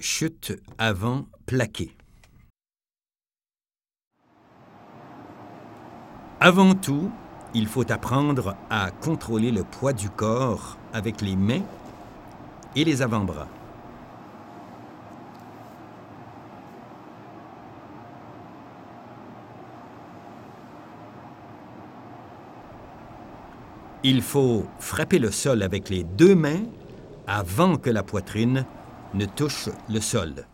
Chute avant plaqué. Avant tout, il faut apprendre à contrôler le poids du corps avec les mains et les avant-bras. Il faut frapper le sol avec les deux mains avant que la poitrine ne touche le sol.